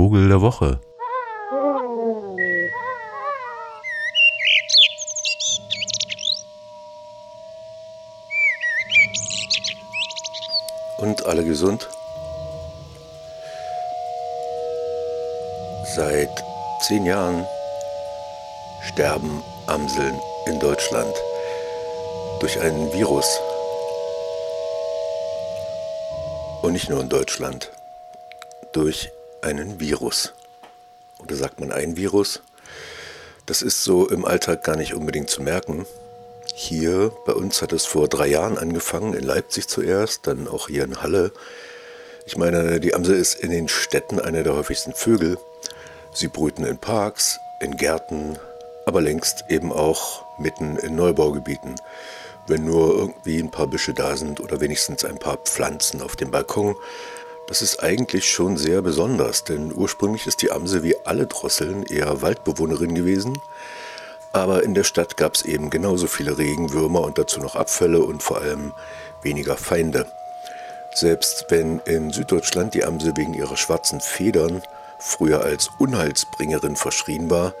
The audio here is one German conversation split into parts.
Vogel der Woche. Und alle gesund? Seit zehn Jahren sterben Amseln in Deutschland durch einen Virus. Und nicht nur in Deutschland, durch einen Virus. Oder sagt man ein Virus? Das ist so im Alltag gar nicht unbedingt zu merken. Hier bei uns hat es vor drei Jahren angefangen, in Leipzig zuerst, dann auch hier in Halle. Ich meine, die Amsel ist in den Städten eine der häufigsten Vögel. Sie brüten in Parks, in Gärten, aber längst eben auch mitten in Neubaugebieten wenn nur irgendwie ein paar Büsche da sind oder wenigstens ein paar Pflanzen auf dem Balkon. Das ist eigentlich schon sehr besonders, denn ursprünglich ist die Amse wie alle Drosseln eher Waldbewohnerin gewesen. Aber in der Stadt gab es eben genauso viele Regenwürmer und dazu noch Abfälle und vor allem weniger Feinde. Selbst wenn in Süddeutschland die Amse wegen ihrer schwarzen Federn früher als Unheilsbringerin verschrien war,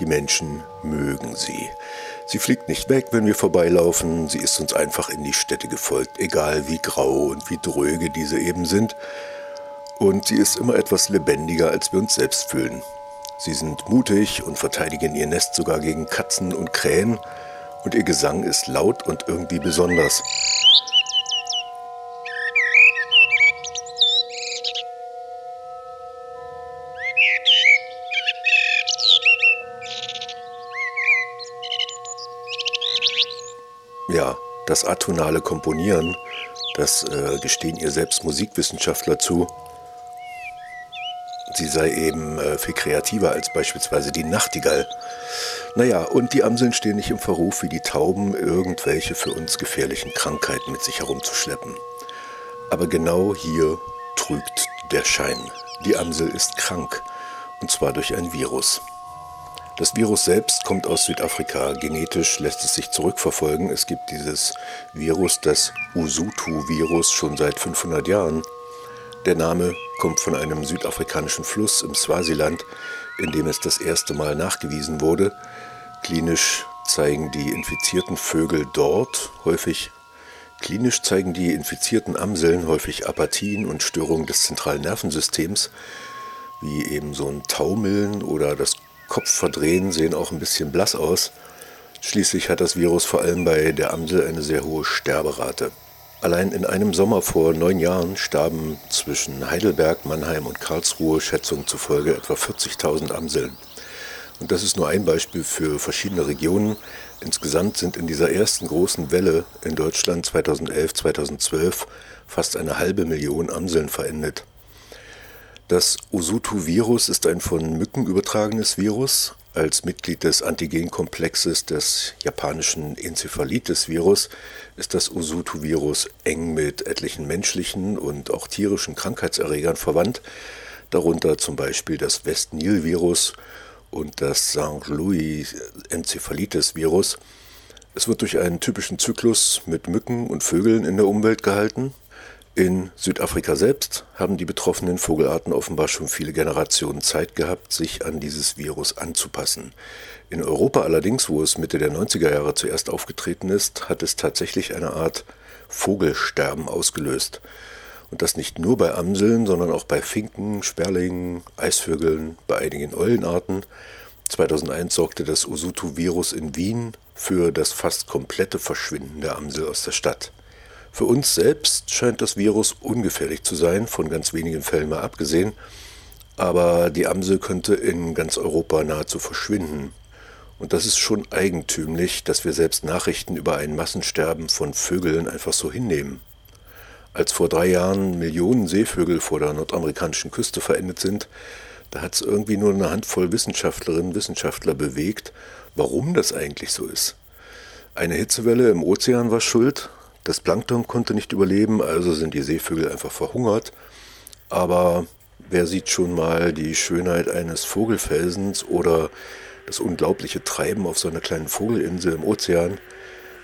die Menschen mögen sie. Sie fliegt nicht weg, wenn wir vorbeilaufen, sie ist uns einfach in die Städte gefolgt, egal wie grau und wie dröge diese eben sind. Und sie ist immer etwas lebendiger, als wir uns selbst fühlen. Sie sind mutig und verteidigen ihr Nest sogar gegen Katzen und Krähen. Und ihr Gesang ist laut und irgendwie besonders. Ja, das atonale Komponieren, das äh, gestehen ihr selbst Musikwissenschaftler zu. Sie sei eben äh, viel kreativer als beispielsweise die Nachtigall. Naja, und die Amseln stehen nicht im Verruf, wie die Tauben irgendwelche für uns gefährlichen Krankheiten mit sich herumzuschleppen. Aber genau hier trügt der Schein. Die Amsel ist krank, und zwar durch ein Virus. Das Virus selbst kommt aus Südafrika. Genetisch lässt es sich zurückverfolgen. Es gibt dieses Virus, das Usutu-Virus, schon seit 500 Jahren. Der Name kommt von einem südafrikanischen Fluss im Swasiland, in dem es das erste Mal nachgewiesen wurde. Klinisch zeigen die infizierten Vögel dort häufig Klinisch zeigen die infizierten Amseln häufig Apathien und Störungen des zentralen Nervensystems, wie eben so ein Taumeln oder das Kopf verdrehen, sehen auch ein bisschen blass aus. Schließlich hat das Virus vor allem bei der Amsel eine sehr hohe Sterberate. Allein in einem Sommer vor neun Jahren starben zwischen Heidelberg, Mannheim und Karlsruhe Schätzungen zufolge etwa 40.000 Amseln. Und das ist nur ein Beispiel für verschiedene Regionen. Insgesamt sind in dieser ersten großen Welle in Deutschland 2011, 2012 fast eine halbe Million Amseln verendet. Das Usutu-Virus ist ein von Mücken übertragenes Virus. Als Mitglied des Antigenkomplexes des japanischen Enzephalitis-Virus ist das Usutu-Virus eng mit etlichen menschlichen und auch tierischen Krankheitserregern verwandt, darunter zum Beispiel das West-Nil-Virus und das St. Louis-Enzephalitis-Virus. Es wird durch einen typischen Zyklus mit Mücken und Vögeln in der Umwelt gehalten in Südafrika selbst haben die betroffenen Vogelarten offenbar schon viele Generationen Zeit gehabt, sich an dieses Virus anzupassen. In Europa allerdings, wo es Mitte der 90er Jahre zuerst aufgetreten ist, hat es tatsächlich eine Art Vogelsterben ausgelöst. Und das nicht nur bei Amseln, sondern auch bei Finken, Sperlingen, Eisvögeln, bei einigen Eulenarten. 2001 sorgte das Usutu-Virus in Wien für das fast komplette Verschwinden der Amsel aus der Stadt. Für uns selbst scheint das Virus ungefährlich zu sein, von ganz wenigen Fällen mal abgesehen. Aber die Amsel könnte in ganz Europa nahezu verschwinden. Und das ist schon eigentümlich, dass wir selbst Nachrichten über ein Massensterben von Vögeln einfach so hinnehmen. Als vor drei Jahren Millionen Seevögel vor der nordamerikanischen Küste verendet sind, da hat es irgendwie nur eine Handvoll Wissenschaftlerinnen und Wissenschaftler bewegt, warum das eigentlich so ist. Eine Hitzewelle im Ozean war schuld, das Plankton konnte nicht überleben, also sind die Seevögel einfach verhungert. Aber wer sieht schon mal die Schönheit eines Vogelfelsens oder das unglaubliche Treiben auf so einer kleinen Vogelinsel im Ozean?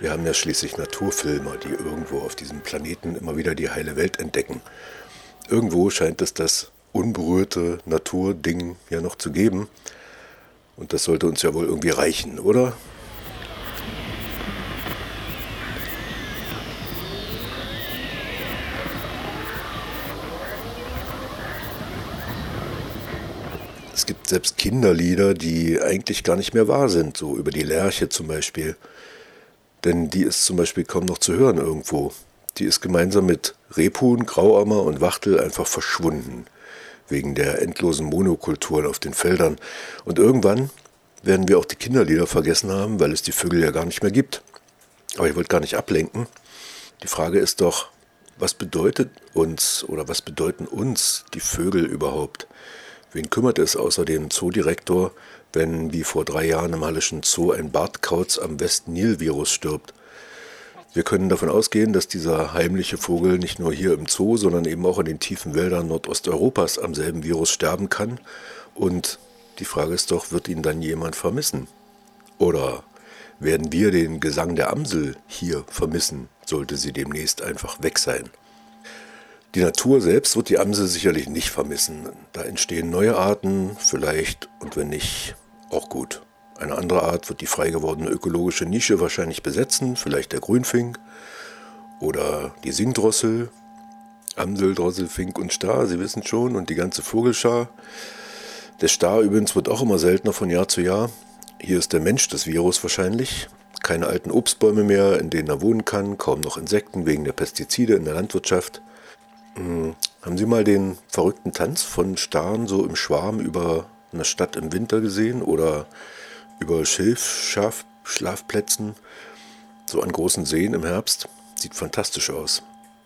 Wir haben ja schließlich Naturfilmer, die irgendwo auf diesem Planeten immer wieder die heile Welt entdecken. Irgendwo scheint es das unberührte Naturding ja noch zu geben. Und das sollte uns ja wohl irgendwie reichen, oder? Gibt selbst Kinderlieder, die eigentlich gar nicht mehr wahr sind, so über die Lerche zum Beispiel. Denn die ist zum Beispiel kaum noch zu hören irgendwo. Die ist gemeinsam mit Rebhuhn, Grauammer und Wachtel einfach verschwunden, wegen der endlosen Monokulturen auf den Feldern. Und irgendwann werden wir auch die Kinderlieder vergessen haben, weil es die Vögel ja gar nicht mehr gibt. Aber ich wollte gar nicht ablenken. Die Frage ist doch, was bedeutet uns oder was bedeuten uns die Vögel überhaupt? Wen kümmert es außer dem Zoodirektor, wenn wie vor drei Jahren im Hallischen Zoo ein Bartkauz am West-Nil-Virus stirbt? Wir können davon ausgehen, dass dieser heimliche Vogel nicht nur hier im Zoo, sondern eben auch in den tiefen Wäldern Nordosteuropas am selben Virus sterben kann. Und die Frage ist doch, wird ihn dann jemand vermissen? Oder werden wir den Gesang der Amsel hier vermissen, sollte sie demnächst einfach weg sein? Die Natur selbst wird die Amsel sicherlich nicht vermissen. Da entstehen neue Arten, vielleicht und wenn nicht, auch gut. Eine andere Art wird die frei gewordene ökologische Nische wahrscheinlich besetzen, vielleicht der Grünfink oder die Singdrossel, Amsel, Drossel, Fink und Star, Sie wissen schon, und die ganze Vogelschar. Der Star übrigens wird auch immer seltener von Jahr zu Jahr. Hier ist der Mensch das Virus wahrscheinlich. Keine alten Obstbäume mehr, in denen er wohnen kann, kaum noch Insekten wegen der Pestizide in der Landwirtschaft. Hm, haben Sie mal den verrückten Tanz von Starren so im Schwarm über eine Stadt im Winter gesehen oder über Schilfschlafplätzen, so an großen Seen im Herbst? Sieht fantastisch aus.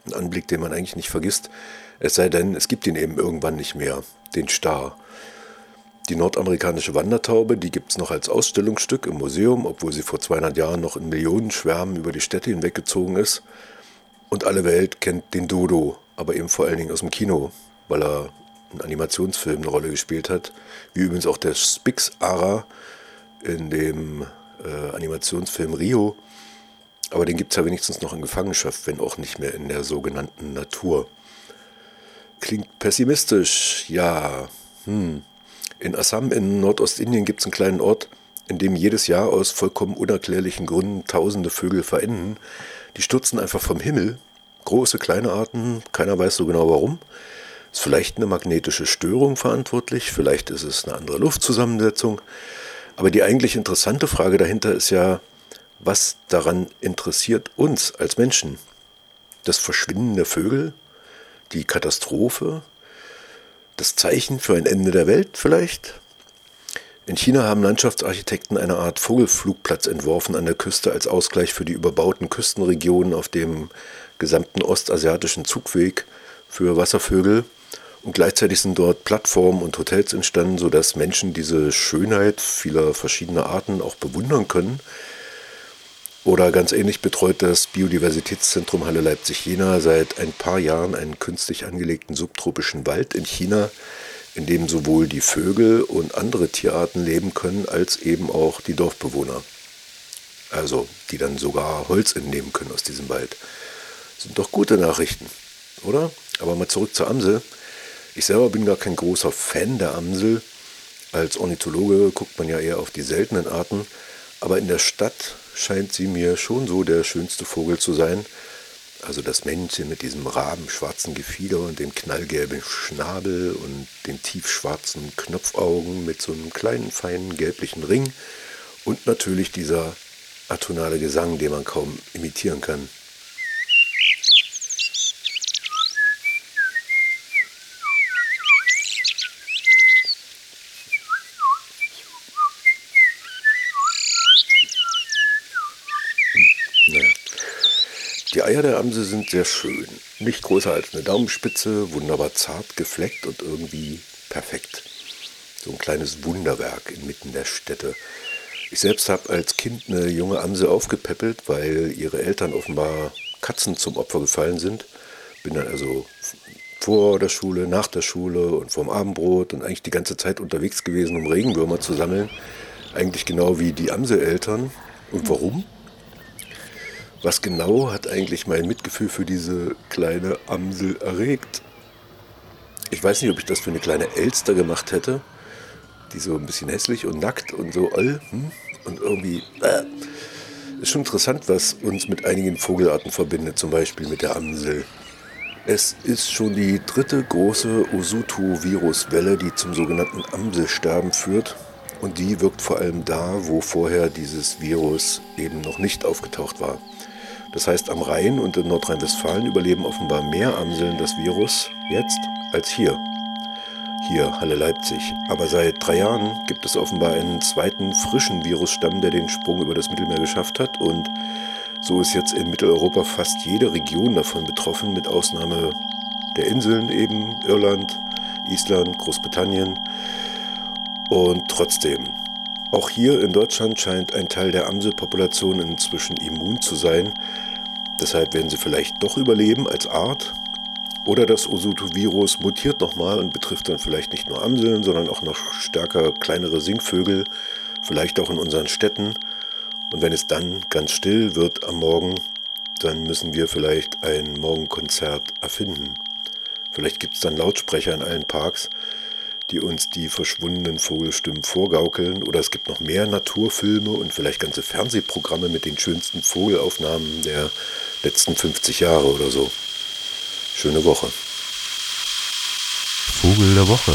Ein Anblick, den man eigentlich nicht vergisst, es sei denn, es gibt ihn eben irgendwann nicht mehr, den Star. Die nordamerikanische Wandertaube, die gibt es noch als Ausstellungsstück im Museum, obwohl sie vor 200 Jahren noch in Millionen Schwärmen über die Städte hinweggezogen ist. Und alle Welt kennt den Dodo, aber eben vor allen Dingen aus dem Kino, weil er in Animationsfilmen eine Rolle gespielt hat, wie übrigens auch der Spix Ara in dem äh, Animationsfilm Rio. Aber den gibt es ja wenigstens noch in Gefangenschaft, wenn auch nicht mehr in der sogenannten Natur. Klingt pessimistisch, ja. Hm. In Assam in Nordostindien gibt es einen kleinen Ort, in dem jedes Jahr aus vollkommen unerklärlichen Gründen tausende Vögel verenden. Die stürzen einfach vom Himmel große, kleine Arten, keiner weiß so genau warum. Ist vielleicht eine magnetische Störung verantwortlich, vielleicht ist es eine andere Luftzusammensetzung. Aber die eigentlich interessante Frage dahinter ist ja, was daran interessiert uns als Menschen? Das Verschwinden der Vögel? Die Katastrophe? Das Zeichen für ein Ende der Welt vielleicht? In China haben Landschaftsarchitekten eine Art Vogelflugplatz entworfen an der Küste als Ausgleich für die überbauten Küstenregionen auf dem gesamten ostasiatischen Zugweg für Wasservögel. Und gleichzeitig sind dort Plattformen und Hotels entstanden, sodass Menschen diese Schönheit vieler verschiedener Arten auch bewundern können. Oder ganz ähnlich betreut das Biodiversitätszentrum Halle Leipzig-Jena seit ein paar Jahren einen künstlich angelegten subtropischen Wald in China, in dem sowohl die Vögel und andere Tierarten leben können, als eben auch die Dorfbewohner. Also die dann sogar Holz entnehmen können aus diesem Wald. Sind doch gute Nachrichten, oder? Aber mal zurück zur Amsel. Ich selber bin gar kein großer Fan der Amsel. Als Ornithologe guckt man ja eher auf die seltenen Arten. Aber in der Stadt scheint sie mir schon so der schönste Vogel zu sein. Also das Männchen mit diesem rabenschwarzen Gefieder und dem knallgelben Schnabel und den tiefschwarzen Knopfaugen mit so einem kleinen, feinen gelblichen Ring. Und natürlich dieser atonale Gesang, den man kaum imitieren kann. Amsel sind sehr schön. Nicht größer als eine Daumenspitze, wunderbar zart gefleckt und irgendwie perfekt. So ein kleines Wunderwerk inmitten der Städte. Ich selbst habe als Kind eine junge Amsel aufgepäppelt, weil ihre Eltern offenbar Katzen zum Opfer gefallen sind. Bin dann also vor der Schule, nach der Schule und vorm Abendbrot und eigentlich die ganze Zeit unterwegs gewesen, um Regenwürmer zu sammeln. Eigentlich genau wie die Amseleltern. Und warum? Was genau hat eigentlich mein Mitgefühl für diese kleine Amsel erregt? Ich weiß nicht, ob ich das für eine kleine Elster gemacht hätte, die so ein bisschen hässlich und nackt und so all hm, und irgendwie. Äh. Ist schon interessant, was uns mit einigen Vogelarten verbindet, zum Beispiel mit der Amsel. Es ist schon die dritte große Osutu-Viruswelle, die zum sogenannten Amselsterben führt. Und die wirkt vor allem da, wo vorher dieses Virus eben noch nicht aufgetaucht war. Das heißt, am Rhein und in Nordrhein-Westfalen überleben offenbar mehr Amseln das Virus jetzt als hier. Hier, Halle Leipzig. Aber seit drei Jahren gibt es offenbar einen zweiten frischen Virusstamm, der den Sprung über das Mittelmeer geschafft hat. Und so ist jetzt in Mitteleuropa fast jede Region davon betroffen, mit Ausnahme der Inseln eben, Irland, Island, Großbritannien. Und trotzdem, auch hier in Deutschland scheint ein Teil der Amselpopulation inzwischen immun zu sein. Deshalb werden sie vielleicht doch überleben als Art. Oder das Osutu-Virus mutiert nochmal und betrifft dann vielleicht nicht nur Amseln, sondern auch noch stärker kleinere Singvögel, vielleicht auch in unseren Städten. Und wenn es dann ganz still wird am Morgen, dann müssen wir vielleicht ein Morgenkonzert erfinden. Vielleicht gibt es dann Lautsprecher in allen Parks, die uns die verschwundenen Vogelstimmen vorgaukeln. Oder es gibt noch mehr Naturfilme und vielleicht ganze Fernsehprogramme mit den schönsten Vogelaufnahmen der letzten 50 Jahre oder so. Schöne Woche. Vogel der Woche.